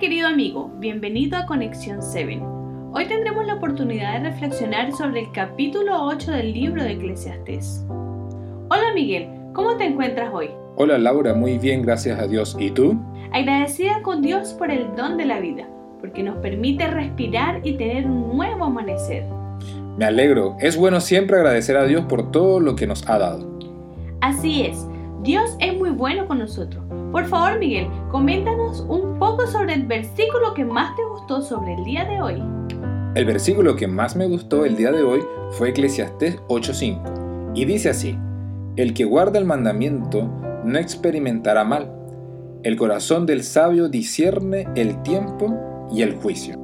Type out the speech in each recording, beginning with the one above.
querido amigo, bienvenido a Conexión 7. Hoy tendremos la oportunidad de reflexionar sobre el capítulo 8 del libro de Eclesiastés. Hola Miguel, ¿cómo te encuentras hoy? Hola Laura, muy bien, gracias a Dios. ¿Y tú? Agradecida con Dios por el don de la vida, porque nos permite respirar y tener un nuevo amanecer. Me alegro, es bueno siempre agradecer a Dios por todo lo que nos ha dado. Así es, Dios es muy bueno con nosotros. Por favor, Miguel, coméntanos un poco sobre el versículo que más te gustó sobre el día de hoy. El versículo que más me gustó el día de hoy fue Eclesiastés 8:5 y dice así: El que guarda el mandamiento no experimentará mal. El corazón del sabio discierne el tiempo y el juicio.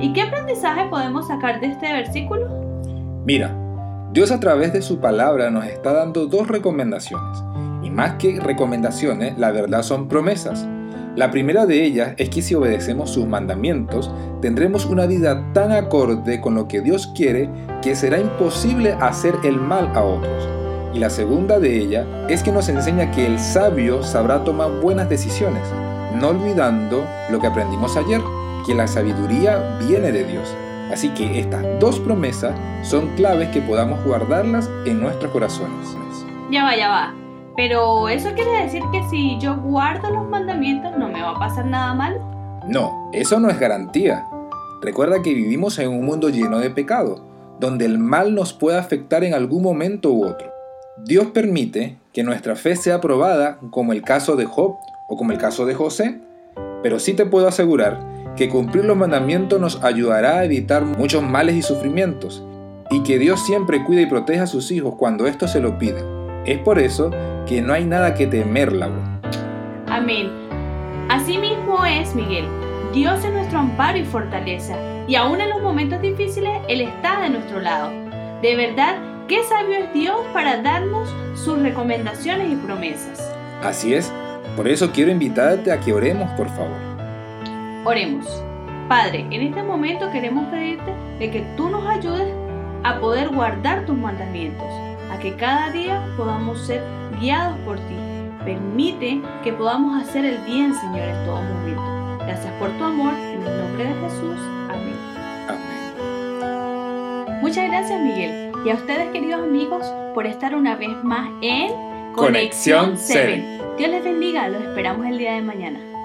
¿Y qué aprendizaje podemos sacar de este versículo? Mira, Dios a través de su palabra nos está dando dos recomendaciones. Más que recomendaciones, la verdad son promesas. La primera de ellas es que si obedecemos sus mandamientos, tendremos una vida tan acorde con lo que Dios quiere que será imposible hacer el mal a otros. Y la segunda de ellas es que nos enseña que el sabio sabrá tomar buenas decisiones, no olvidando lo que aprendimos ayer, que la sabiduría viene de Dios. Así que estas dos promesas son claves que podamos guardarlas en nuestros corazones. Ya va, ya va. Pero eso quiere decir que si yo guardo los mandamientos no me va a pasar nada malo. No, eso no es garantía. Recuerda que vivimos en un mundo lleno de pecado, donde el mal nos puede afectar en algún momento u otro. Dios permite que nuestra fe sea probada, como el caso de Job o como el caso de José, pero sí te puedo asegurar que cumplir los mandamientos nos ayudará a evitar muchos males y sufrimientos, y que Dios siempre cuida y protege a sus hijos cuando estos se lo piden. Es por eso que no hay nada que temer, Laura. Amén. Así mismo es, Miguel. Dios es nuestro amparo y fortaleza, y aún en los momentos difíciles, Él está de nuestro lado. De verdad, qué sabio es Dios para darnos sus recomendaciones y promesas. Así es. Por eso quiero invitarte a que oremos, por favor. Oremos. Padre, en este momento queremos pedirte de que tú nos ayudes a poder guardar tus mandamientos, a que cada día podamos ser guiados por ti. Permite que podamos hacer el bien, Señor, en todo momento. Gracias por tu amor, en el nombre de Jesús. Amén. Amén. Muchas gracias, Miguel. Y a ustedes, queridos amigos, por estar una vez más en Conexión 7. Dios les bendiga, los esperamos el día de mañana.